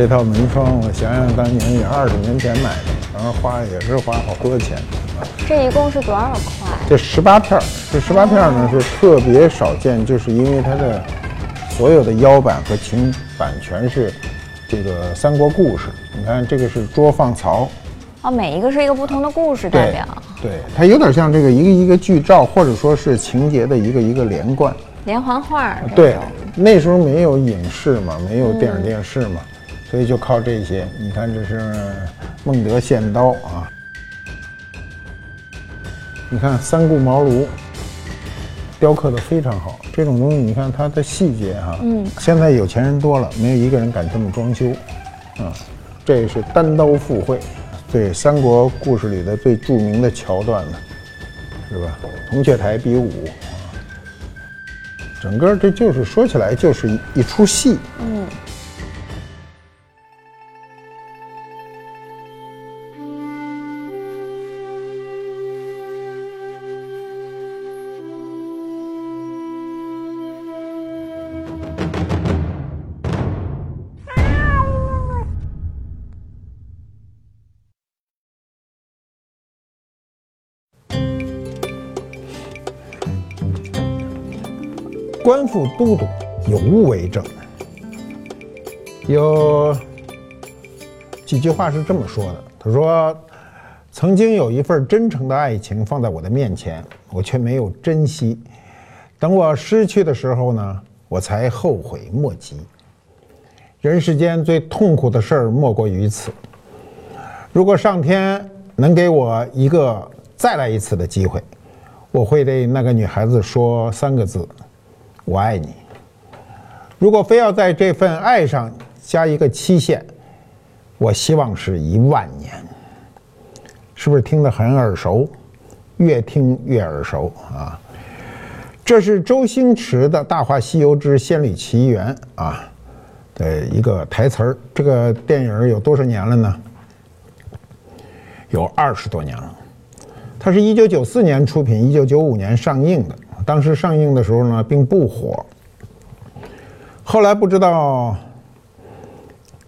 这套门窗，我想想当年也二十年前买的，然后花也是花好多钱。这一共是多少块？这十八片儿，这十八片儿呢是特别少见，就是因为它的所有的腰板和琴板全是这个三国故事。你看这个是捉放曹，哦，每一个是一个不同的故事代表，对，它有点像这个一个一个剧照，或者说是情节的一个一个连贯。连环画。对，那时候没有影视嘛，没有电影电视嘛，所以就靠这些。你看这是孟德献刀啊。你看三顾茅庐，雕刻的非常好。这种东西，你看它的细节哈，嗯，现在有钱人多了，没有一个人敢这么装修，啊，这是单刀赴会，对三国故事里的最著名的桥段了，是吧？铜雀台比武，整个这就是说起来就是一一出戏，嗯。官复都督，有物为证。有几句话是这么说的：“他说，曾经有一份真诚的爱情放在我的面前，我却没有珍惜。等我失去的时候呢，我才后悔莫及。人世间最痛苦的事儿莫过于此。如果上天能给我一个再来一次的机会，我会对那个女孩子说三个字。”我爱你。如果非要在这份爱上加一个期限，我希望是一万年。是不是听得很耳熟？越听越耳熟啊！这是周星驰的《大话西游之仙履奇缘》啊的一个台词儿。这个电影有多少年了呢？有二十多年了。它是一九九四年出品，一九九五年上映的。当时上映的时候呢，并不火。后来不知道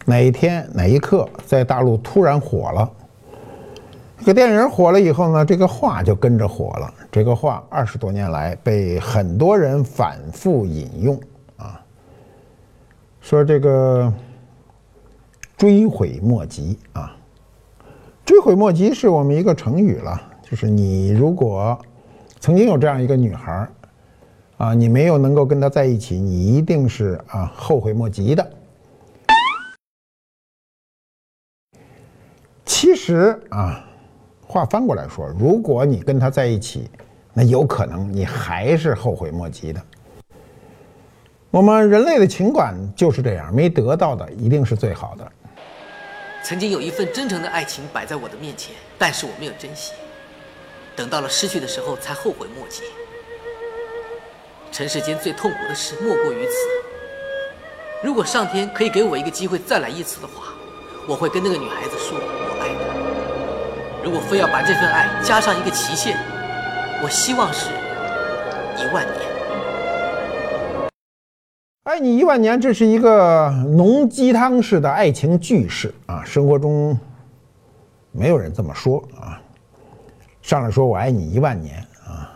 哪一天哪一刻，在大陆突然火了。这个电影火了以后呢，这个话就跟着火了。这个话二十多年来被很多人反复引用啊，说这个追悔莫及啊，追悔莫及是我们一个成语了，就是你如果。曾经有这样一个女孩啊，你没有能够跟她在一起，你一定是啊后悔莫及的。其实啊，话翻过来说，如果你跟她在一起，那有可能你还是后悔莫及的。我们人类的情感就是这样，没得到的一定是最好的。曾经有一份真诚的爱情摆在我的面前，但是我没有珍惜。等到了失去的时候，才后悔莫及。尘世间最痛苦的事莫过于此。如果上天可以给我一个机会再来一次的话，我会跟那个女孩子说我爱她。如果非要把这份爱加上一个期限，我希望是一万年。爱你一万年，这是一个浓鸡汤式的爱情句式啊！生活中没有人这么说啊。上来说我爱你一万年啊，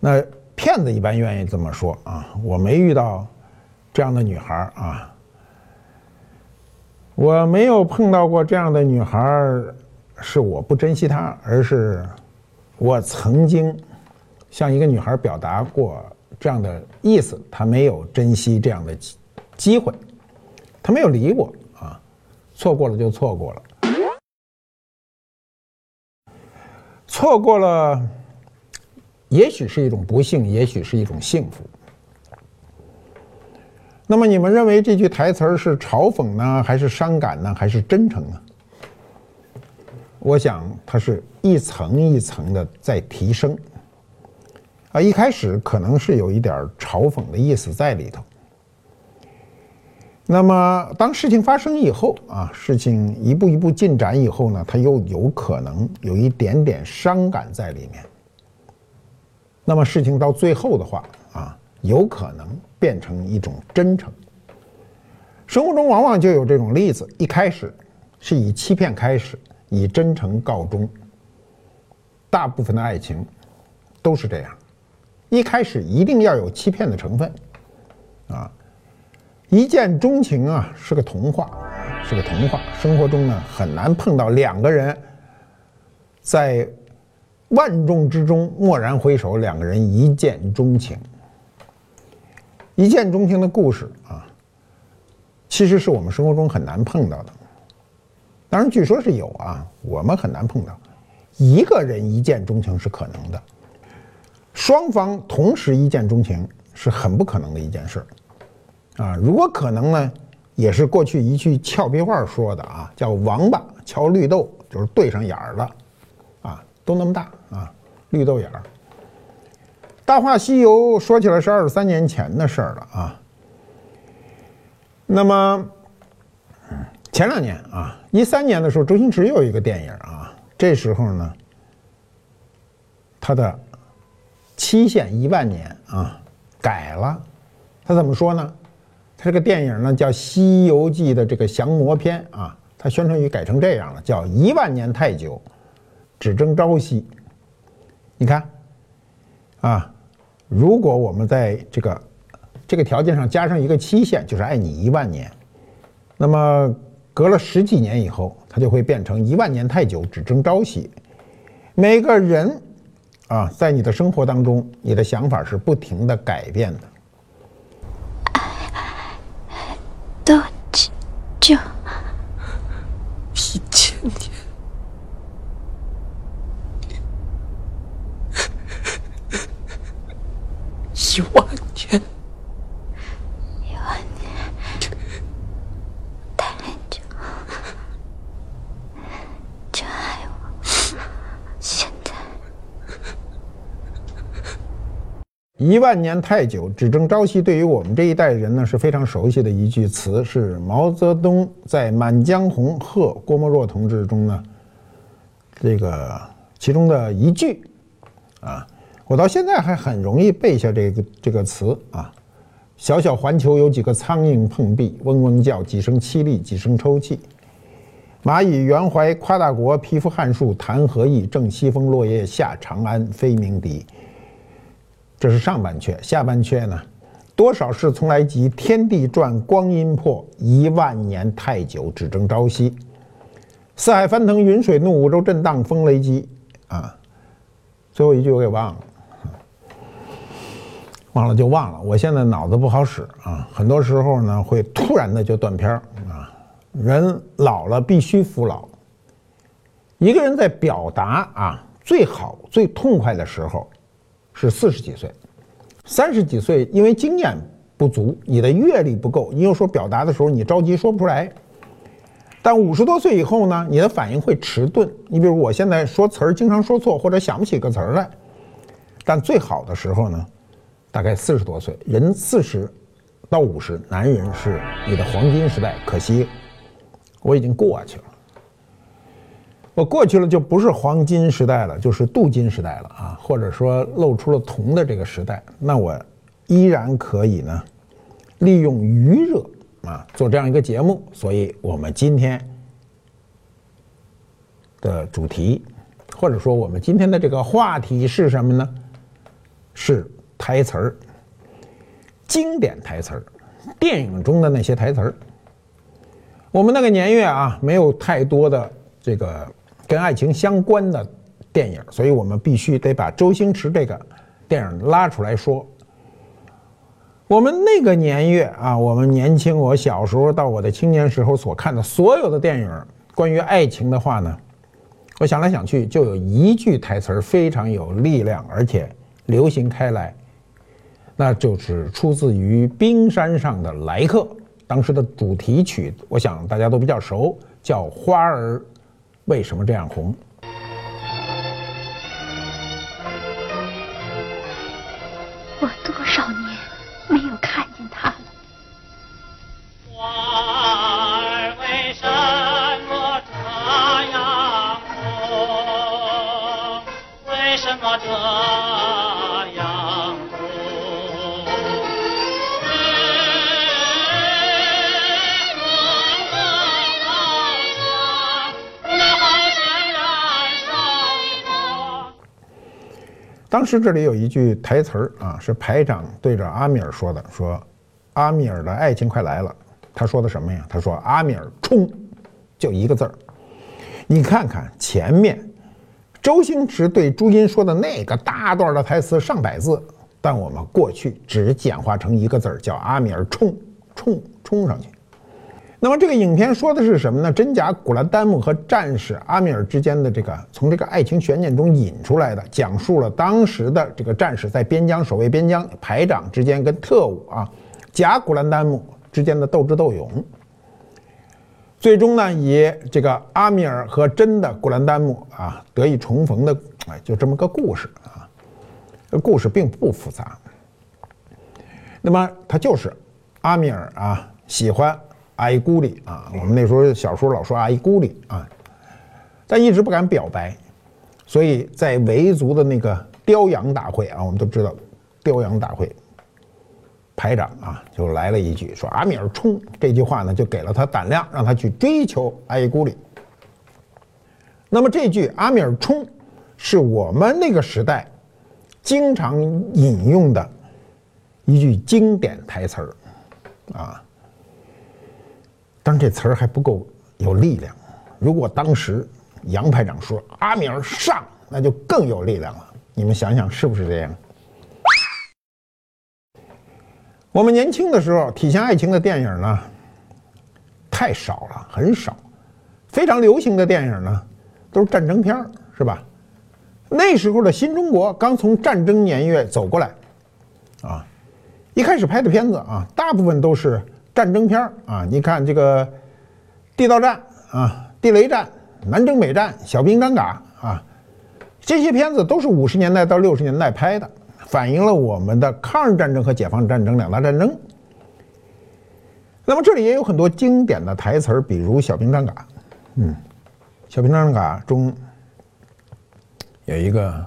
那骗子一般愿意这么说啊。我没遇到这样的女孩啊，我没有碰到过这样的女孩，是我不珍惜她，而是我曾经向一个女孩表达过这样的意思，她没有珍惜这样的机会，她没有理我啊，错过了就错过了。错过了，也许是一种不幸，也许是一种幸福。那么，你们认为这句台词是嘲讽呢，还是伤感呢，还是真诚呢？我想，它是一层一层的在提升。啊，一开始可能是有一点嘲讽的意思在里头。那么，当事情发生以后啊，事情一步一步进展以后呢，他又有可能有一点点伤感在里面。那么，事情到最后的话啊，有可能变成一种真诚。生活中往往就有这种例子，一开始是以欺骗开始，以真诚告终。大部分的爱情都是这样，一开始一定要有欺骗的成分，啊，一见钟情啊是个童话，是个童话。生活中呢很难碰到两个人在万众之中蓦然回首，两个人一见钟情。一见钟情的故事啊，其实是我们生活中很难碰到的。当然，据说是有啊，我们很难碰到。一个人一见钟情是可能的，双方同时一见钟情是很不可能的一件事啊！如果可能呢，也是过去一句俏皮话说的啊，叫“王八瞧绿豆”，就是对上眼儿了，啊，都那么大啊，绿豆眼儿。《大话西游》说起来是二十三年前的事儿了啊。那么前两年啊，一三年的时候，周星驰有一个电影啊。这时候呢，他的期限一万年啊改了，他怎么说呢？这个电影呢叫《西游记》的这个降魔篇啊，它宣传语改成这样了，叫一万年太久，只争朝夕。你看，啊，如果我们在这个这个条件上加上一个期限，就是爱你一万年，那么。隔了十几年以后，它就会变成一万年太久，只争朝夕。每个人啊，在你的生活当中，你的想法是不停的改变的。都就一千年，一万年。一万年太久，只争朝夕。对于我们这一代人呢，是非常熟悉的一句词，是毛泽东在《满江红·贺郭沫若同志》中呢，这个其中的一句啊，我到现在还很容易背下这个这个词啊。小小环球有几个苍蝇碰壁，嗡嗡叫，几声凄厉，几声抽泣。蚂蚁圆怀夸大国，匹夫撼树谈何易？正西风落叶下长安，飞鸣笛。这是上半阙，下半阙呢？多少事从来急，天地转，光阴破，一万年太久，只争朝夕。四海翻腾，云水怒，五洲震荡，风雷击。啊，最后一句我给忘了，忘了就忘了。我现在脑子不好使啊，很多时候呢会突然的就断片儿啊。人老了必须服老。一个人在表达啊最好、最痛快的时候。是四十几岁，三十几岁，因为经验不足，你的阅历不够，你又说表达的时候你着急说不出来。但五十多岁以后呢，你的反应会迟钝。你比如我现在说词儿经常说错或者想不起个词儿来，但最好的时候呢，大概四十多岁，人四十到五十，男人是你的黄金时代，可惜我已经过去了。我过去了就不是黄金时代了，就是镀金时代了啊，或者说露出了铜的这个时代。那我依然可以呢，利用余热啊做这样一个节目。所以我们今天的主题，或者说我们今天的这个话题是什么呢？是台词儿，经典台词儿，电影中的那些台词儿。我们那个年月啊，没有太多的这个。跟爱情相关的电影，所以我们必须得把周星驰这个电影拉出来说。我们那个年月啊，我们年轻，我小时候到我的青年时候所看的所有的电影，关于爱情的话呢，我想来想去，就有一句台词非常有力量，而且流行开来，那就是出自于《冰山上的来客》，当时的主题曲，我想大家都比较熟，叫《花儿》。为什么这样红？当时这里有一句台词儿啊，是排长对着阿米尔说的，说阿米尔的爱情快来了。他说的什么呀？他说阿米尔冲，就一个字儿。你看看前面，周星驰对朱茵说的那个大段的台词上百字，但我们过去只简化成一个字儿，叫阿米尔冲冲冲上去。那么这个影片说的是什么呢？真假古兰丹木和战士阿米尔之间的这个从这个爱情悬念中引出来的，讲述了当时的这个战士在边疆守卫边疆，排长之间跟特务啊假古兰丹木之间的斗智斗勇。最终呢，以这个阿米尔和真的古兰丹木啊得以重逢的，哎，就这么个故事啊。故事并不复杂。那么他就是阿米尔啊喜欢。阿依姑里啊，我们那时候小时候老说阿依姑里啊，但一直不敢表白，所以在维族的那个雕羊大会啊，我们都知道雕羊大会，排长啊就来了一句说阿米尔冲这句话呢，就给了他胆量，让他去追求阿依姑里。那么这句阿米尔冲是我们那个时代经常引用的一句经典台词儿啊。但是这词儿还不够有力量。如果当时杨排长说“阿米尔上”，那就更有力量了。你们想想是不是这样？我们年轻的时候体现爱情的电影呢，太少了，很少。非常流行的电影呢，都是战争片儿，是吧？那时候的新中国刚从战争年月走过来，啊，一开始拍的片子啊，大部分都是。战争片啊，你看这个地道战啊、地雷战、南征北战、小兵张嘎啊，这些片子都是五十年代到六十年代拍的，反映了我们的抗日战争和解放战争两大战争。那么这里也有很多经典的台词，比如小兵张嘎，嗯，小兵张嘎中有一个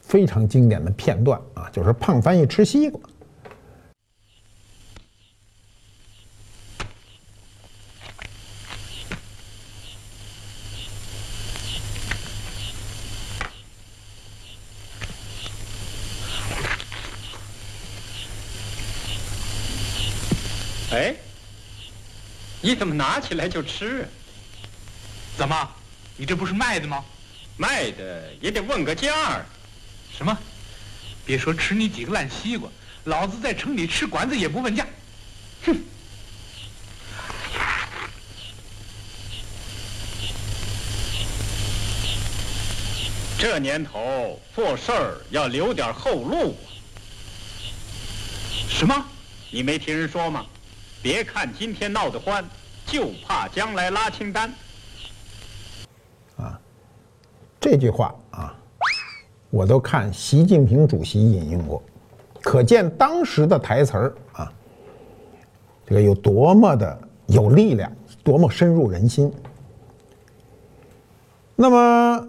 非常经典的片段啊，就是胖翻译吃西瓜。哎，你怎么拿起来就吃？怎么，你这不是卖的吗？卖的也得问个价儿。什么？别说吃你几个烂西瓜，老子在城里吃馆子也不问价。哼！这年头做事儿要留点后路。什么？你没听人说吗？别看今天闹得欢，就怕将来拉清单。啊，这句话啊，我都看习近平主席引用过，可见当时的台词儿啊，这个有多么的有力量，多么深入人心。那么。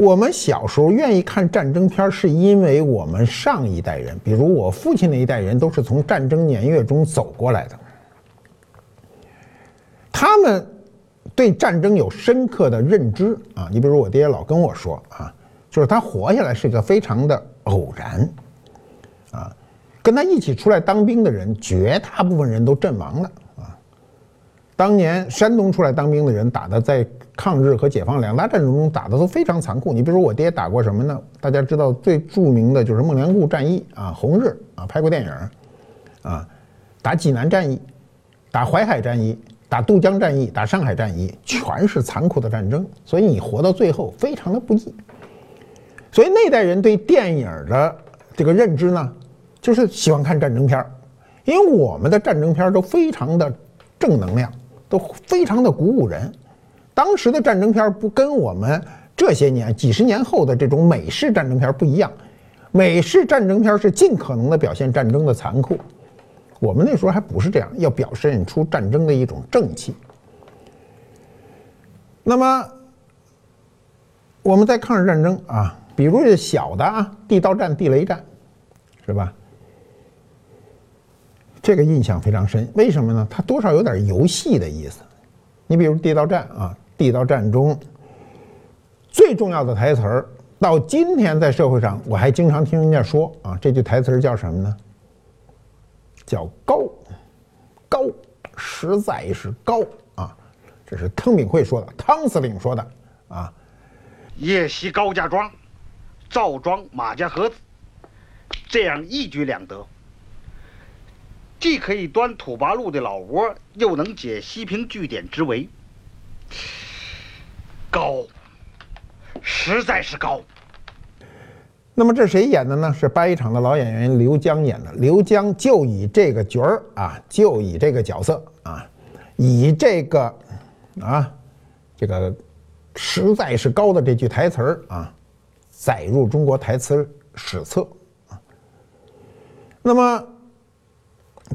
我们小时候愿意看战争片，是因为我们上一代人，比如我父亲那一代人，都是从战争年月中走过来的。他们对战争有深刻的认知啊。你比如我爹老跟我说啊，就是他活下来是一个非常的偶然啊。跟他一起出来当兵的人，绝大部分人都阵亡了啊。当年山东出来当兵的人，打的在。抗日和解放两大战争中打的都非常残酷。你比如说我爹打过什么呢？大家知道最著名的就是孟良崮战役啊，红日啊，拍过电影啊，打济南战役，打淮海战役，打渡江战役，打上海战役，全是残酷的战争。所以你活到最后非常的不易。所以那代人对电影的这个认知呢，就是喜欢看战争片，因为我们的战争片都非常的正能量，都非常的鼓舞人。当时的战争片不跟我们这些年几十年后的这种美式战争片不一样，美式战争片是尽可能的表现战争的残酷，我们那时候还不是这样，要表现出战争的一种正气。那么我们在抗日战争啊，比如这小的啊，地道战、地雷战，是吧？这个印象非常深，为什么呢？它多少有点游戏的意思。你比如地道战啊。地道战中最重要的台词儿到今天在社会上，我还经常听人家说啊，这句台词儿叫什么呢？叫高，高，实在是高啊！这是汤炳慧说的，汤司令说的啊。夜袭高家庄，赵庄马家河子，这样一举两得，既可以端土八路的老窝，又能解西平据点之围。高，实在是高。那么这谁演的呢？是八一厂的老演员刘江演的。刘江就以这个角儿啊，就以这个角色啊，以这个啊，这个实在是高的这句台词儿啊，载入中国台词史册啊。那么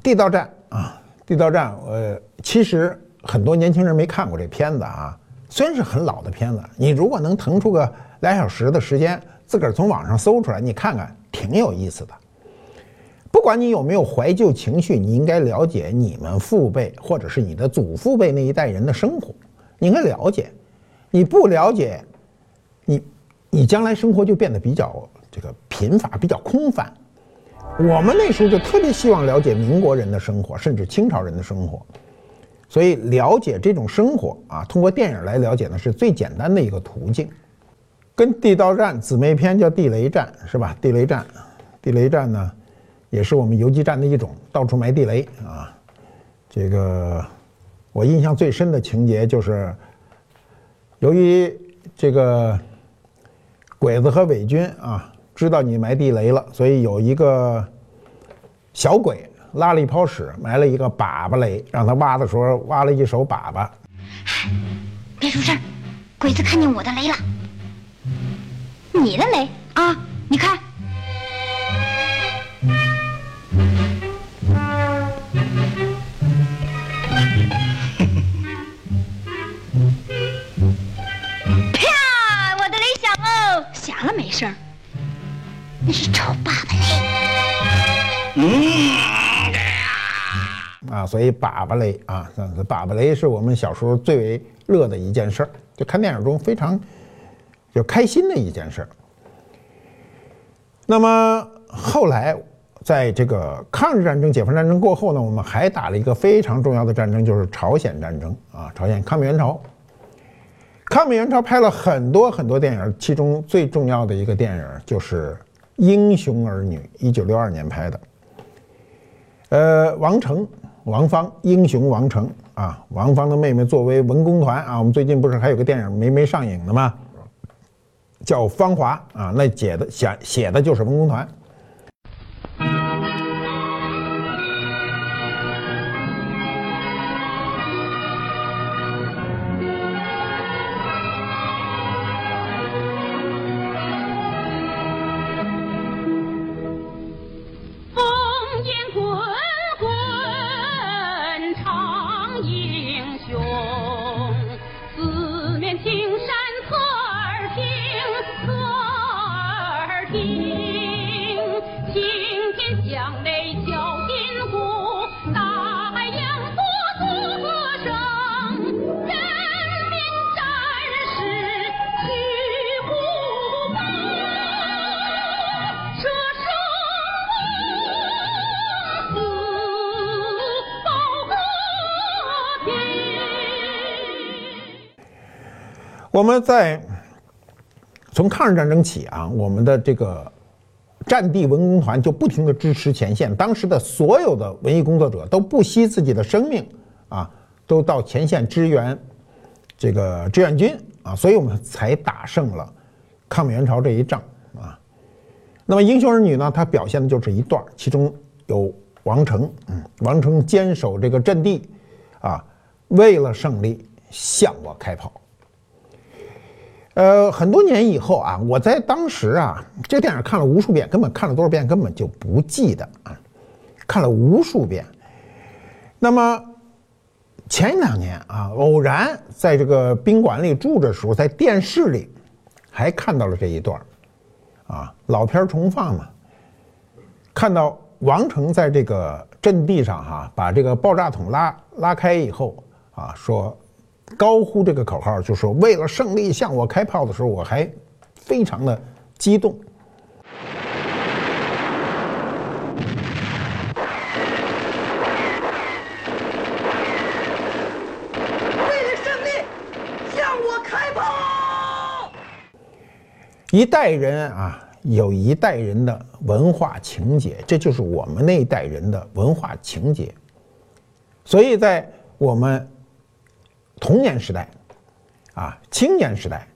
地道战啊，地道战，呃，其实很多年轻人没看过这片子啊。虽然是很老的片子，你如果能腾出个俩小时的时间，自个儿从网上搜出来，你看看，挺有意思的。不管你有没有怀旧情绪，你应该了解你们父辈或者是你的祖父辈那一代人的生活，你应该了解。你不了解，你你将来生活就变得比较这个贫乏，比较空泛。我们那时候就特别希望了解民国人的生活，甚至清朝人的生活。所以了解这种生活啊，通过电影来了解呢，是最简单的一个途径。跟地道战姊妹篇叫地雷战，是吧？地雷战，地雷战呢，也是我们游击战的一种，到处埋地雷啊。这个我印象最深的情节就是，由于这个鬼子和伪军啊知道你埋地雷了，所以有一个小鬼。拉了一泡屎，埋了一个粑粑雷，让他挖的时候挖了一手粑粑。别出声，鬼子看见我的雷了。你的雷啊？你看。那是臭粑粑雷。嗯。啊，所以粑粑雷啊，粑粑雷是我们小时候最为乐的一件事儿，就看电影中非常就开心的一件事儿。那么后来，在这个抗日战争、解放战争过后呢，我们还打了一个非常重要的战争，就是朝鲜战争啊，朝鲜抗美援朝。抗美援朝拍了很多很多电影，其中最重要的一个电影就是《英雄儿女》，一九六二年拍的。呃，王成。王芳，英雄王成啊，王芳的妹妹作为文工团啊，我们最近不是还有个电影没没上映的吗？叫《芳华》啊，那写的写写的就是文工团。们在从抗日战争起啊，我们的这个战地文工团就不停的支持前线，当时的所有的文艺工作者都不惜自己的生命啊，都到前线支援这个志愿军啊，所以我们才打胜了抗美援朝这一仗啊。那么《英雄儿女》呢，它表现的就是一段，其中有王成，嗯，王成坚守这个阵地啊，为了胜利向我开炮。呃，很多年以后啊，我在当时啊，这电影看了无数遍，根本看了多少遍根本就不记得啊，看了无数遍。那么前两年啊，偶然在这个宾馆里住的时候，在电视里还看到了这一段啊，老片重放嘛，看到王成在这个阵地上哈，把这个爆炸筒拉拉开以后啊，说。高呼这个口号，就说为了胜利向我开炮的时候，我还非常的激动。为了胜利，向我开炮！一代人啊，有一代人的文化情节，这就是我们那一代人的文化情节。所以在我们童年时代，啊，青年时代，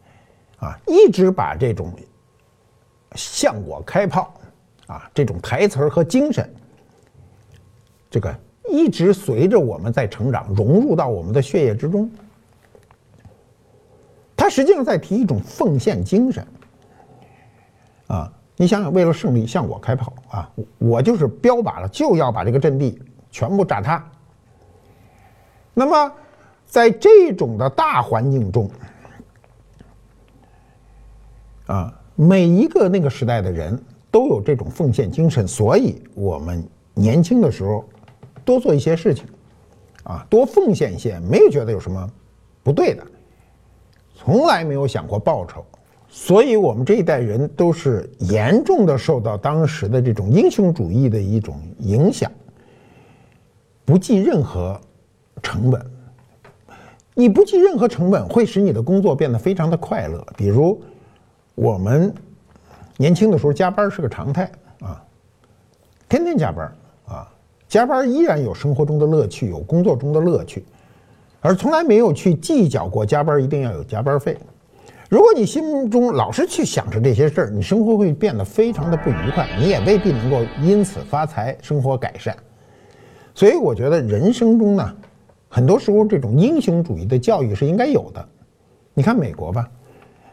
啊，一直把这种向我开炮啊这种台词儿和精神，这个一直随着我们在成长，融入到我们的血液之中。他实际上在提一种奉献精神。啊，你想想，为了胜利向我开炮啊！我就是标靶了，就要把这个阵地全部炸塌。那么，在这种的大环境中，啊，每一个那个时代的人都有这种奉献精神，所以我们年轻的时候多做一些事情，啊，多奉献一些，没有觉得有什么不对的，从来没有想过报酬。所以，我们这一代人都是严重的受到当时的这种英雄主义的一种影响，不计任何成本。你不计任何成本，会使你的工作变得非常的快乐。比如，我们年轻的时候加班是个常态啊，天天加班啊，加班依然有生活中的乐趣，有工作中的乐趣，而从来没有去计较过加班一定要有加班费。如果你心中老是去想着这些事儿，你生活会变得非常的不愉快，你也未必能够因此发财、生活改善。所以，我觉得人生中呢，很多时候这种英雄主义的教育是应该有的。你看美国吧，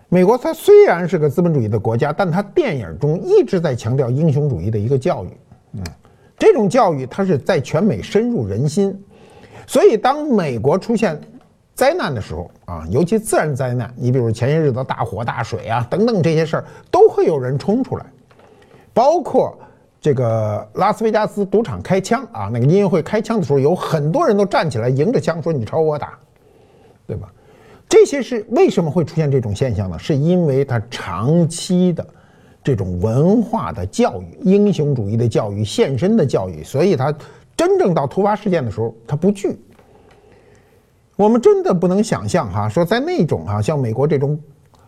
美国它虽然是个资本主义的国家，但它电影中一直在强调英雄主义的一个教育。嗯，这种教育它是在全美深入人心。所以，当美国出现灾难的时候啊，尤其自然灾难，你比如前些日子大火大水啊等等这些事儿，都会有人冲出来。包括这个拉斯维加斯赌场开枪啊，那个音乐会开枪的时候，有很多人都站起来迎着枪说：“你朝我打，对吧？”这些是为什么会出现这种现象呢？是因为他长期的这种文化的教育、英雄主义的教育、献身的教育，所以他真正到突发事件的时候，他不惧。我们真的不能想象哈，说在那种哈像美国这种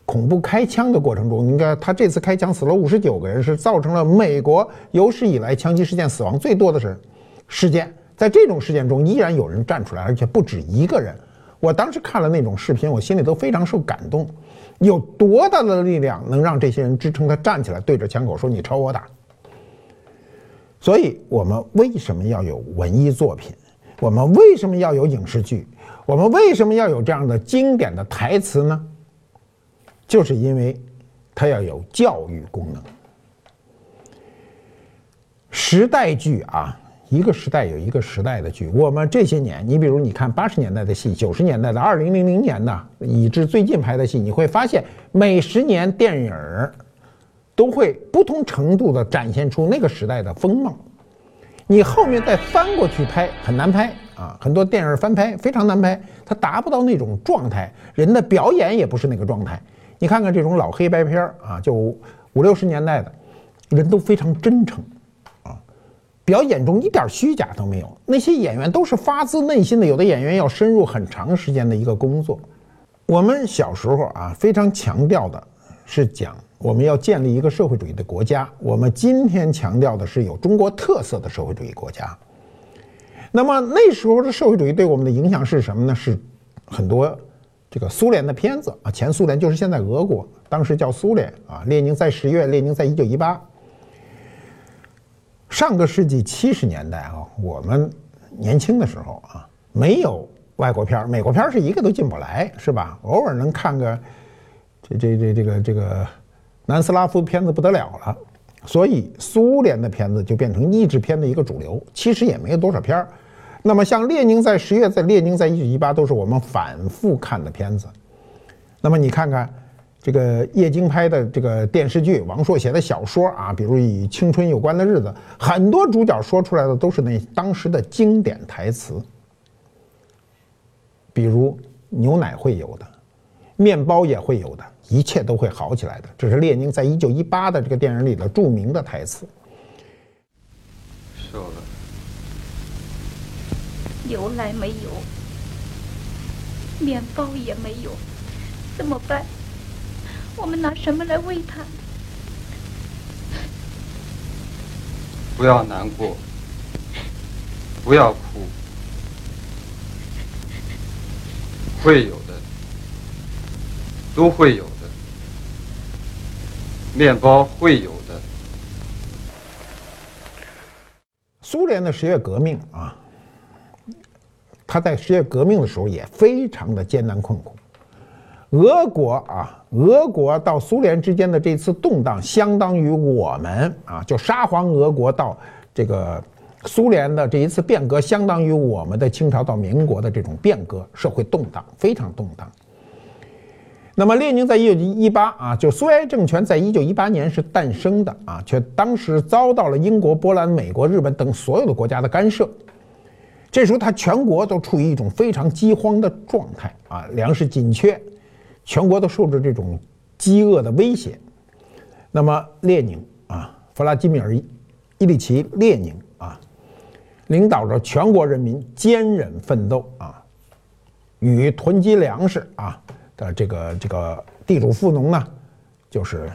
恐怖开枪的过程中，应该他这次开枪死了五十九个人，是造成了美国有史以来枪击事件死亡最多的是事件。在这种事件中，依然有人站出来，而且不止一个人。我当时看了那种视频，我心里都非常受感动。有多大的力量能让这些人支撑他站起来，对着枪口说“你朝我打”？所以，我们为什么要有文艺作品？我们为什么要有影视剧？我们为什么要有这样的经典的台词呢？就是因为它要有教育功能。时代剧啊，一个时代有一个时代的剧。我们这些年，你比如你看八十年代的戏、九十年代的、二零零零年的，以至最近拍的戏，你会发现每十年电影儿都会不同程度的展现出那个时代的风貌。你后面再翻过去拍很难拍啊，很多电影翻拍非常难拍，它达不到那种状态，人的表演也不是那个状态。你看看这种老黑白片儿啊，就五六十年代的，人都非常真诚啊，表演中一点虚假都没有，那些演员都是发自内心的，有的演员要深入很长时间的一个工作。我们小时候啊，非常强调的是讲。我们要建立一个社会主义的国家。我们今天强调的是有中国特色的社会主义国家。那么那时候的社会主义对我们的影响是什么呢？是很多这个苏联的片子啊，前苏联就是现在俄国，当时叫苏联啊。列宁在十月，列宁在一九一八。上个世纪七十年代啊，我们年轻的时候啊，没有外国片儿美国片儿是一个都进不来，是吧？偶尔能看个这这这这个这个。南斯拉夫片子不得了了，所以苏联的片子就变成译制片的一个主流。其实也没有多少片儿。那么像列宁在十月，在列宁在一九一八，都是我们反复看的片子。那么你看看这个叶京拍的这个电视剧，王朔写的小说啊，比如与青春有关的日子，很多主角说出来的都是那当时的经典台词，比如牛奶会有的，面包也会有的。一切都会好起来的。这是列宁在一九一八的这个电影里的著名的台词。牛奶没有，面包也没有，怎么办？我们拿什么来喂它？不要难过，不要哭，会有的，都会有的，面包会有的。苏联的十月革命啊，他在十月革命的时候也非常的艰难困苦。俄国啊，俄国到苏联之间的这次动荡，相当于我们啊，就沙皇俄国到这个苏联的这一次变革，相当于我们的清朝到民国的这种变革，社会动荡非常动荡。那么列宁在一九一八啊，就苏维埃政权在一九一八年是诞生的啊，却当时遭到了英国、波兰、美国、日本等所有的国家的干涉。这时候他全国都处于一种非常饥荒的状态啊，粮食紧缺。全国都受着这种饥饿的威胁，那么列宁啊，弗拉基米尔·伊里奇·列宁啊，领导着全国人民坚忍奋斗啊，与囤积粮食啊的这个这个地主富农呢，就是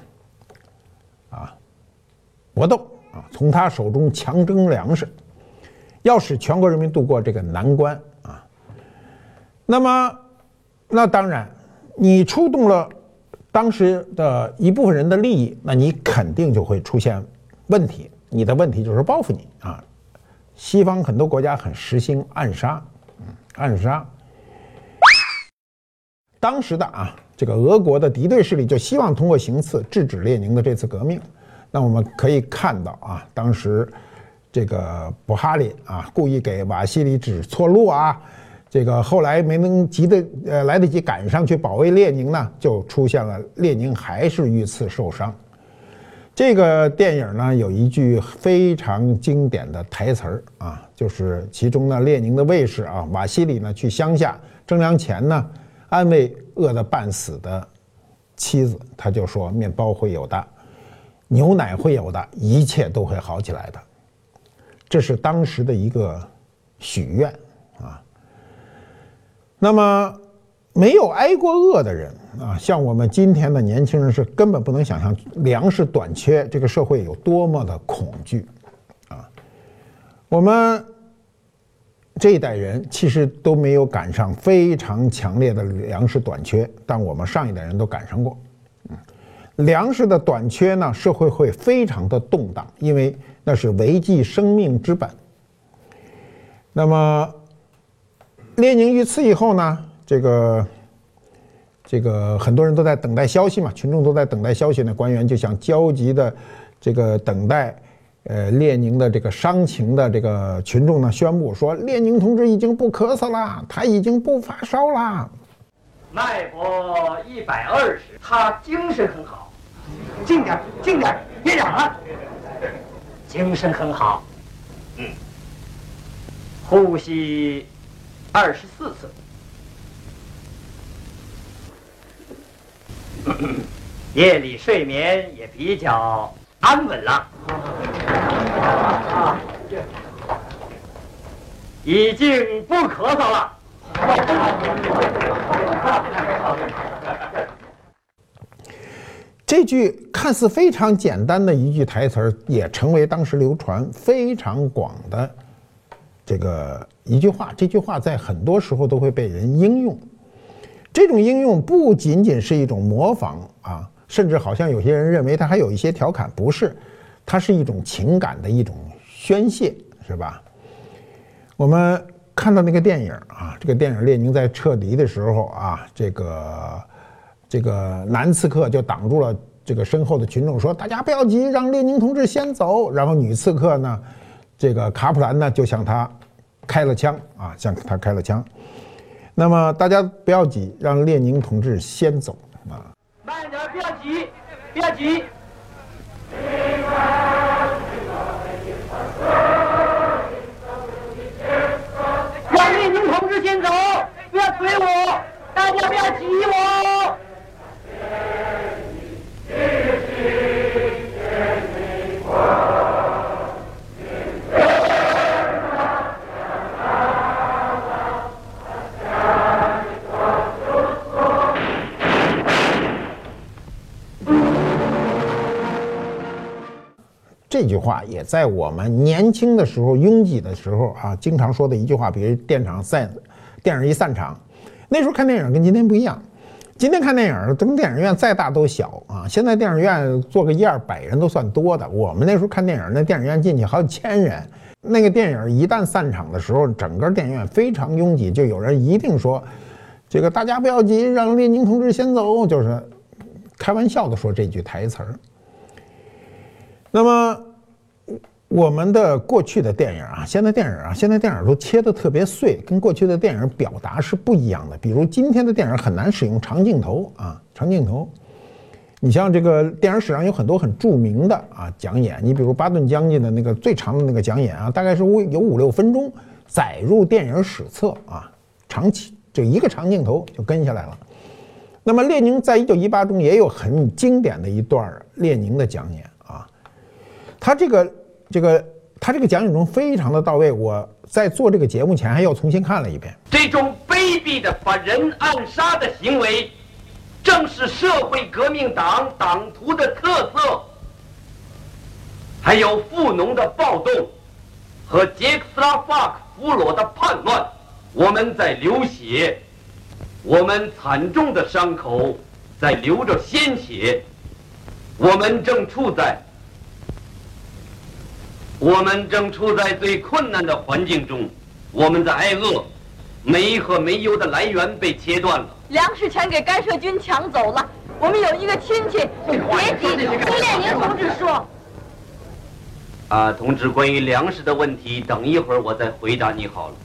啊搏斗啊，从他手中强征粮食，要使全国人民度过这个难关啊。那么，那当然。你触动了当时的一部分人的利益，那你肯定就会出现问题。你的问题就是报复你啊！西方很多国家很实行暗杀，嗯，暗杀。当时的啊，这个俄国的敌对势力就希望通过行刺制止列宁的这次革命。那我们可以看到啊，当时这个布哈林啊，故意给瓦西里指错路啊。这个后来没能及得呃来得及赶上去保卫列宁呢，就出现了列宁还是遇刺受伤。这个电影呢有一句非常经典的台词儿啊，就是其中呢列宁的卫士啊瓦西里呢去乡下征粮前呢安慰饿得半死的妻子，他就说面包会有的，牛奶会有的，一切都会好起来的。这是当时的一个许愿。啊那么，没有挨过饿的人啊，像我们今天的年轻人是根本不能想象粮食短缺这个社会有多么的恐惧啊。我们这一代人其实都没有赶上非常强烈的粮食短缺，但我们上一代人都赶上过。嗯，粮食的短缺呢，社会会非常的动荡，因为那是维系生命之本。那么。列宁遇刺以后呢，这个这个很多人都在等待消息嘛，群众都在等待消息呢，官员就想焦急的这个等待，呃，列宁的这个伤情的这个群众呢，宣布说，列宁同志已经不咳嗽了，他已经不发烧了，脉搏一百二十，他精神很好，静点，静点，别嚷了，精神很好，嗯，呼吸。二十四次，夜里睡眠也比较安稳了，已经不咳嗽了。这句看似非常简单的一句台词也成为当时流传非常广的。这个一句话，这句话在很多时候都会被人应用。这种应用不仅仅是一种模仿啊，甚至好像有些人认为它还有一些调侃，不是，它是一种情感的一种宣泄，是吧？我们看到那个电影啊，这个电影列宁在撤离的时候啊，这个这个男刺客就挡住了这个身后的群众，说：“大家不要急，让列宁同志先走。”然后女刺客呢？这个卡普兰呢，就向他开了枪啊，向他开了枪。那么大家不要急，让列宁同志先走啊。慢点，不要急，不要急。让列宁同志先走，不要催我，大家不要挤我。这句话也在我们年轻的时候、拥挤的时候啊，经常说的一句话，比如电场散，电影一散场，那时候看电影跟今天不一样。今天看电影，咱们电影院再大都小啊。现在电影院坐个一二百人都算多的。我们那时候看电影，那电影院进去好几千人。那个电影一旦散场的时候，整个电影院非常拥挤，就有人一定说：“这个大家不要急，让列宁同志先走。”就是开玩笑的说这句台词儿。那么。我们的过去的电影啊，现在电影啊，现在电影都切得特别碎，跟过去的电影表达是不一样的。比如今天的电影很难使用长镜头啊，长镜头。你像这个电影史上有很多很著名的啊讲演，你比如巴顿将军的那个最长的那个讲演啊，大概是五有五六分钟，载入电影史册啊，长期就一个长镜头就跟下来了。那么列宁在一九一八中也有很经典的一段列宁的讲演啊，他这个。这个他这个讲演中非常的到位，我在做这个节目前还要重新看了一遍。这种卑鄙的把人暗杀的行为，正是社会革命党党徒的特色。还有富农的暴动和杰克斯拉法克俘虏的叛乱，我们在流血，我们惨重的伤口在流着鲜血，我们正处在。我们正处在最困难的环境中，我们在挨饿，煤和煤油的来源被切断了，粮食全给干涉军抢走了。我们有一个亲戚，别急，听列宁同志说。啊，同志，关于粮食的问题，等一会儿我再回答你好了。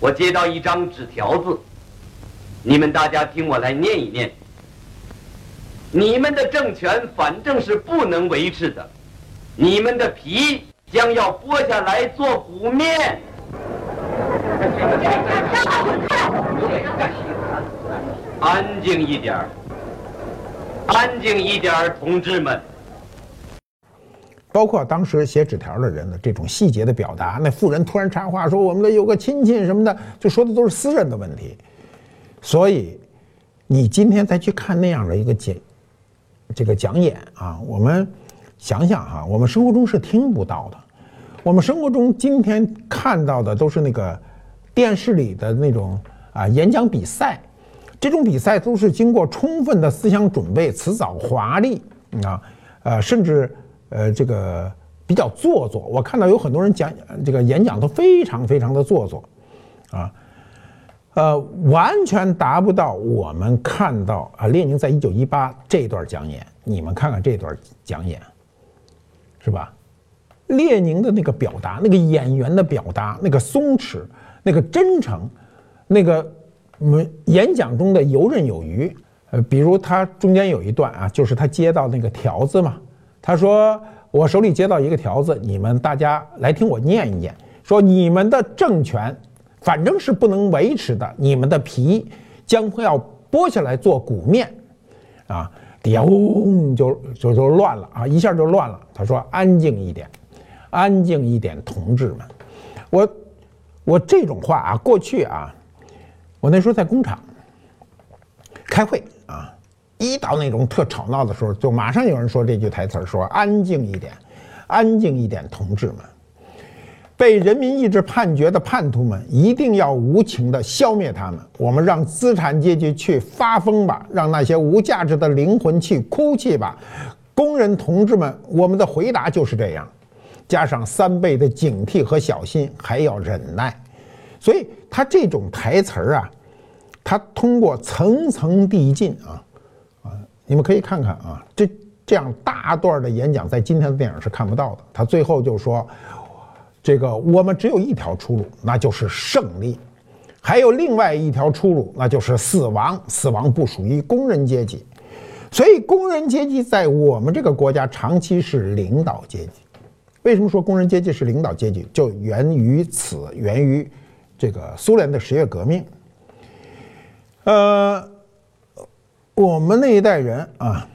我接到一张纸条子，你们大家听我来念一念。你们的政权反正是不能维持的，你们的皮。将要剥下来做鼓面。安静一点儿，安静一点儿，同志们。包括当时写纸条的人的这种细节的表达，那妇人突然插话说：“我们的有个亲戚什么的，就说的都是私人的问题。”所以，你今天再去看那样的一个讲，这个讲演啊，我们想想哈，我们生活中是听不到的。我们生活中今天看到的都是那个电视里的那种啊演讲比赛，这种比赛都是经过充分的思想准备，辞藻华丽啊，呃，甚至呃这个比较做作。我看到有很多人讲这个演讲都非常非常的做作，啊，呃，完全达不到我们看到啊列宁在一九一八这段讲演，你们看看这段讲演，是吧？列宁的那个表达，那个演员的表达，那个松弛，那个真诚，那个嗯演讲中的游刃有余。呃，比如他中间有一段啊，就是他接到那个条子嘛，他说：“我手里接到一个条子，你们大家来听我念一念，说你们的政权反正是不能维持的，你们的皮将会要剥下来做鼓面，啊，底下嗡就就就乱了啊，一下就乱了。他说安静一点。”安静一点，同志们，我我这种话啊，过去啊，我那时候在工厂开会啊，一到那种特吵闹的时候，就马上有人说这句台词说安静一点，安静一点，同志们，被人民意志判决的叛徒们一定要无情的消灭他们，我们让资产阶级去发疯吧，让那些无价值的灵魂去哭泣吧，工人同志们，我们的回答就是这样。加上三倍的警惕和小心，还要忍耐，所以他这种台词儿啊，他通过层层递进啊，啊，你们可以看看啊，这这样大段的演讲在今天的电影是看不到的。他最后就说：“这个我们只有一条出路，那就是胜利；还有另外一条出路，那就是死亡。死亡不属于工人阶级，所以工人阶级在我们这个国家长期是领导阶级。”为什么说工人阶级是领导阶级？就源于此，源于这个苏联的十月革命。呃，我们那一代人啊，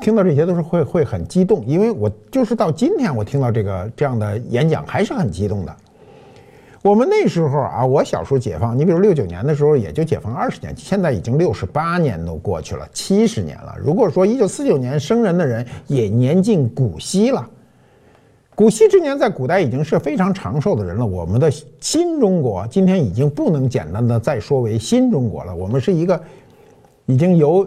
听到这些都是会会很激动，因为我就是到今天我听到这个这样的演讲还是很激动的。我们那时候啊，我小时候解放，你比如六九年的时候也就解放二十年，现在已经六十八年都过去了，七十年了。如果说一九四九年生人的人也年近古稀了。古稀之年在古代已经是非常长寿的人了。我们的新中国今天已经不能简单的再说为新中国了，我们是一个已经由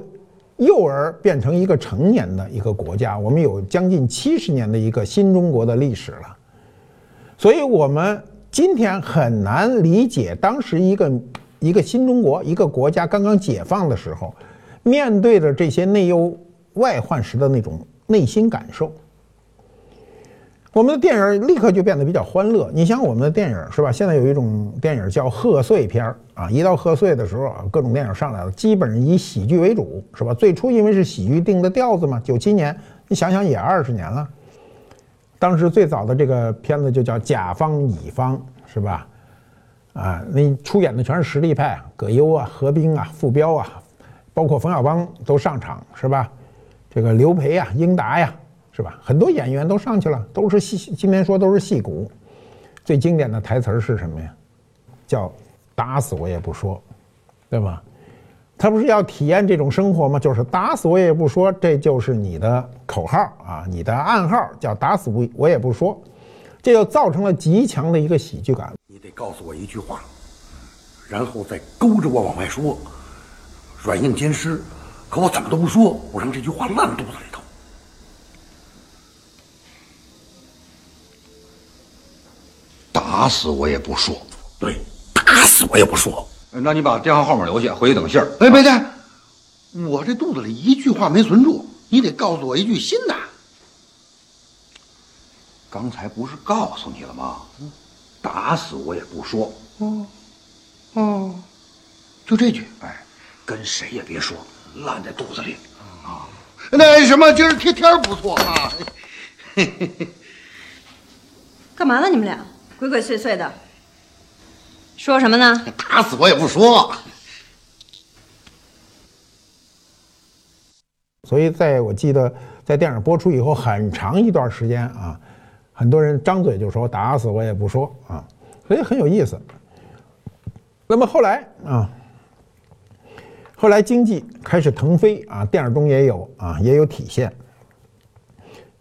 幼儿变成一个成年的一个国家，我们有将近七十年的一个新中国的历史了。所以，我们今天很难理解当时一个一个新中国一个国家刚刚解放的时候，面对着这些内忧外患时的那种内心感受。我们的电影立刻就变得比较欢乐。你想，我们的电影是吧？现在有一种电影叫贺岁片儿啊，一到贺岁的时候啊，各种电影上来了，基本上以喜剧为主，是吧？最初因为是喜剧定的调子嘛，九七年，你想想也二十年了。当时最早的这个片子就叫甲方乙方，是吧？啊，那出演的全是实力派，葛优啊、何冰啊、傅彪啊，包括冯小刚都上场，是吧？这个刘培啊、英达呀。是吧？很多演员都上去了，都是戏。今天说都是戏骨。最经典的台词是什么呀？叫“打死我也不说”，对吧？他不是要体验这种生活吗？就是打死我也不说，这就是你的口号啊，你的暗号叫“打死我我也不说”，这就造成了极强的一个喜剧感。你得告诉我一句话，然后再勾着我往外说，软硬兼施。可我怎么都不说，我让这句话烂肚子里头。打死我也不说，对，打死我也不说。那你把电话号码留下，回去等信儿。哎，别介，我这肚子里一句话没存住，你得告诉我一句新的。刚才不是告诉你了吗？打死我也不说。哦，哦，就这句。哎，跟谁也别说，烂在肚子里。啊，那什么，今儿天天不错啊。嘿嘿嘿干嘛呢，你们俩？鬼鬼祟祟的，说什么呢？打死我也不说。所以，在我记得，在电影播出以后很长一段时间啊，很多人张嘴就说“打死我也不说”啊，所以很有意思。那么后来啊，后来经济开始腾飞啊，电影中也有啊，也有体现，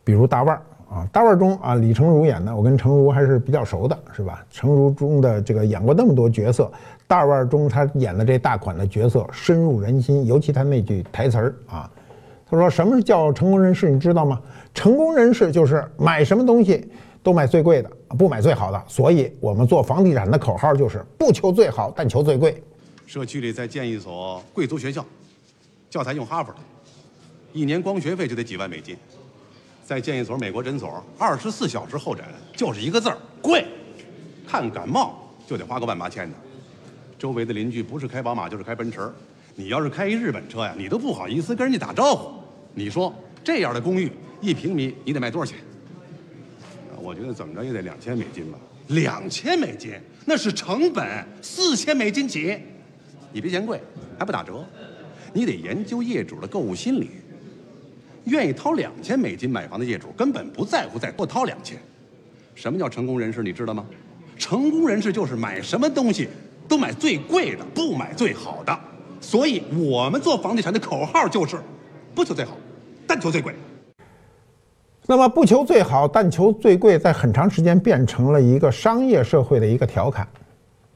比如大腕儿。啊，大腕中啊，李成儒演的，我跟成儒还是比较熟的，是吧？成儒中的这个演过那么多角色，大腕中他演的这大款的角色深入人心，尤其他那句台词儿啊，他说：“什么叫成功人士？你知道吗？成功人士就是买什么东西都买最贵的，不买最好的。所以我们做房地产的口号就是不求最好，但求最贵。社区里再建一所贵族学校，教材用哈佛的，一年光学费就得几万美金。”再建一所美国诊所，二十四小时候诊，就是一个字儿贵。看感冒就得花个万八千的。周围的邻居不是开宝马就是开奔驰，你要是开一日本车呀，你都不好意思跟人家打招呼。你说这样的公寓一平米你得卖多少钱？我觉得怎么着也得两千美金吧。两千美金那是成本，四千美金起。你别嫌贵，还不打折。你得研究业主的购物心理。愿意掏两千美金买房的业主根本不在乎再多掏两千。什么叫成功人士？你知道吗？成功人士就是买什么东西都买最贵的，不买最好的。所以我们做房地产的口号就是不求最好，但求最贵。那么不求最好，但求最贵，在很长时间变成了一个商业社会的一个调侃，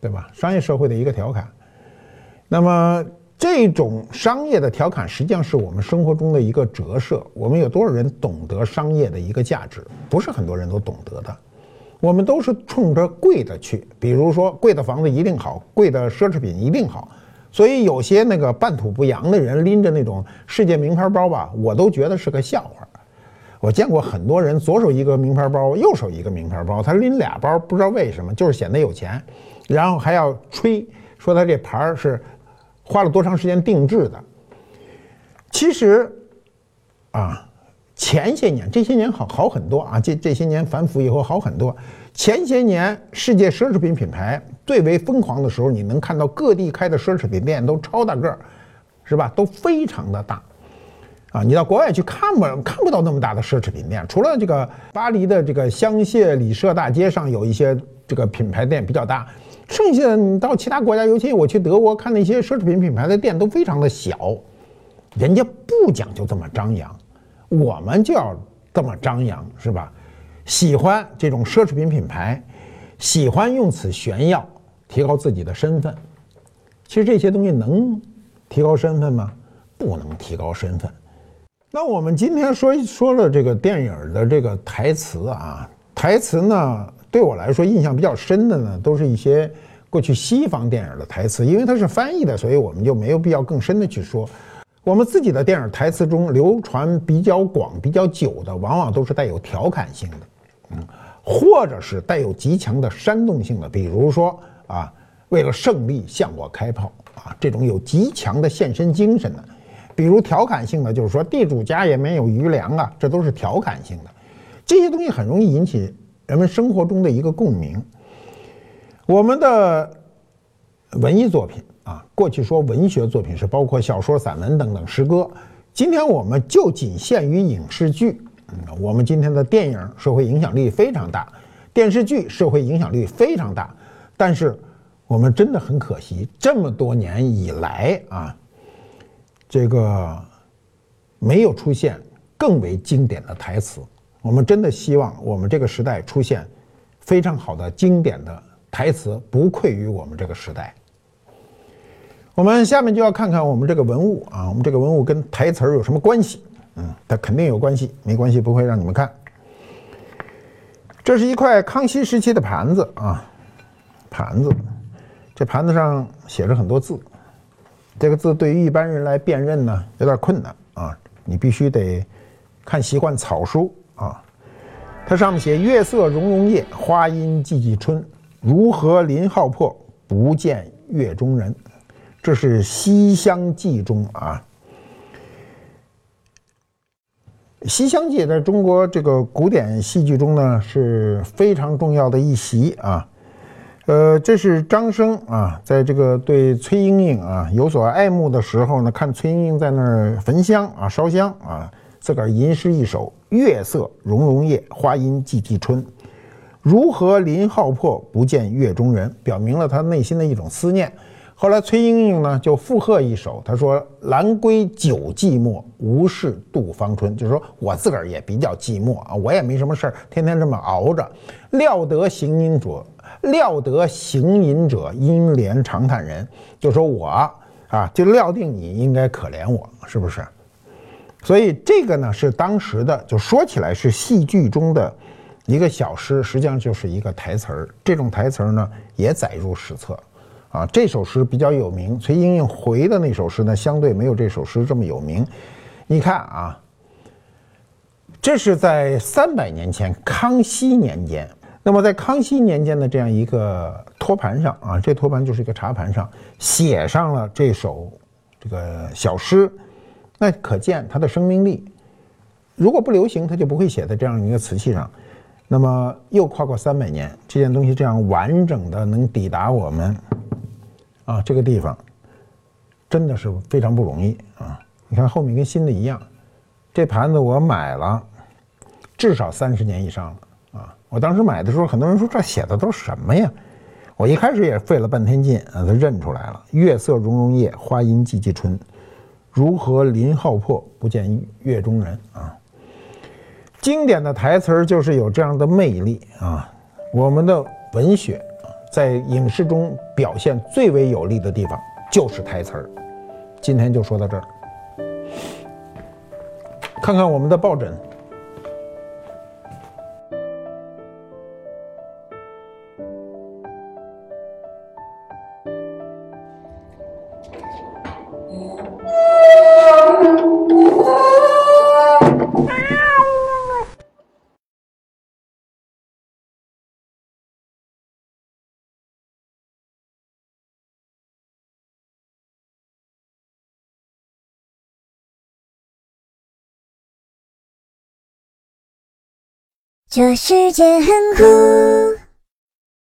对吧？商业社会的一个调侃。那么。这种商业的调侃，实际上是我们生活中的一个折射。我们有多少人懂得商业的一个价值？不是很多人都懂得的。我们都是冲着贵的去，比如说贵的房子一定好，贵的奢侈品一定好。所以有些那个半土不洋的人拎着那种世界名牌包吧，我都觉得是个笑话。我见过很多人左手一个名牌包，右手一个名牌包，他拎俩包，不知道为什么，就是显得有钱，然后还要吹说他这牌是。花了多长时间定制的？其实，啊，前些年这些年好好很多啊，这这些年反腐以后好很多。前些年世界奢侈品品牌最为疯狂的时候，你能看到各地开的奢侈品店都超大个儿，是吧？都非常的大，啊，你到国外去看不看不到那么大的奢侈品店，除了这个巴黎的这个香榭里舍大街上有一些这个品牌店比较大。剩下的你到其他国家，尤其我去德国看那些奢侈品品牌的店，都非常的小，人家不讲究这么张扬，我们就要这么张扬，是吧？喜欢这种奢侈品品牌，喜欢用此炫耀，提高自己的身份。其实这些东西能提高身份吗？不能提高身份。那我们今天说说了这个电影的这个台词啊，台词呢，对我来说印象比较深的呢，都是一些过去西方电影的台词，因为它是翻译的，所以我们就没有必要更深的去说。我们自己的电影台词中流传比较广、比较久的，往往都是带有调侃性的，嗯，或者是带有极强的煽动性的，比如说啊，为了胜利向我开炮啊，这种有极强的献身精神的。比如调侃性的，就是说地主家也没有余粮啊，这都是调侃性的。这些东西很容易引起人们生活中的一个共鸣。我们的文艺作品啊，过去说文学作品是包括小说、散文等等诗歌，今天我们就仅限于影视剧。嗯，我们今天的电影社会影响力非常大，电视剧社会影响力非常大，但是我们真的很可惜，这么多年以来啊。这个没有出现更为经典的台词，我们真的希望我们这个时代出现非常好的经典的台词，不愧于我们这个时代。我们下面就要看看我们这个文物啊，我们这个文物跟台词有什么关系？嗯，它肯定有关系，没关系不会让你们看。这是一块康熙时期的盘子啊，盘子，这盘子上写着很多字。这个字对于一般人来辨认呢，有点困难啊！你必须得看习惯草书啊。它上面写“月色融融夜，花阴寂寂春。如何林浩破，不见月中人？”这是《西厢记》中啊，《西厢记》在中国这个古典戏剧中呢是非常重要的一席啊。呃，这是张生啊，在这个对崔莺莺啊有所爱慕的时候呢，看崔莺莺在那儿焚香啊、烧香啊，自个儿吟诗一首：“月色融融夜，花阴寂寂春。如何临浩破，不见月中人？”表明了他内心的一种思念。后来崔莺莺呢就附和一首，他说：“兰归久寂寞，无事度芳春。”就是说我自个儿也比较寂寞啊，我也没什么事儿，天天这么熬着。料得行吟者。料得行吟者应怜长叹人，就说我啊，就料定你应该可怜我，是不是？所以这个呢是当时的，就说起来是戏剧中的一个小诗，实际上就是一个台词儿。这种台词儿呢也载入史册，啊，这首诗比较有名。崔莺莺回的那首诗呢，相对没有这首诗这么有名。你看啊，这是在三百年前，康熙年间。那么在康熙年间的这样一个托盘上啊，这托盘就是一个茶盘上写上了这首这个小诗，那可见它的生命力。如果不流行，它就不会写在这样一个瓷器上。那么又跨过三百年，这件东西这样完整的能抵达我们啊这个地方，真的是非常不容易啊！你看后面跟新的一样，这盘子我买了至少三十年以上了啊。我当时买的时候，很多人说这写的都是什么呀？我一开始也费了半天劲啊，他认出来了：“月色融融夜，花阴寂寂春。如何临浩破，不见月中人？”啊，经典的台词儿就是有这样的魅力啊！我们的文学在影视中表现最为有力的地方就是台词儿。今天就说到这儿，看看我们的抱枕。这世界很酷。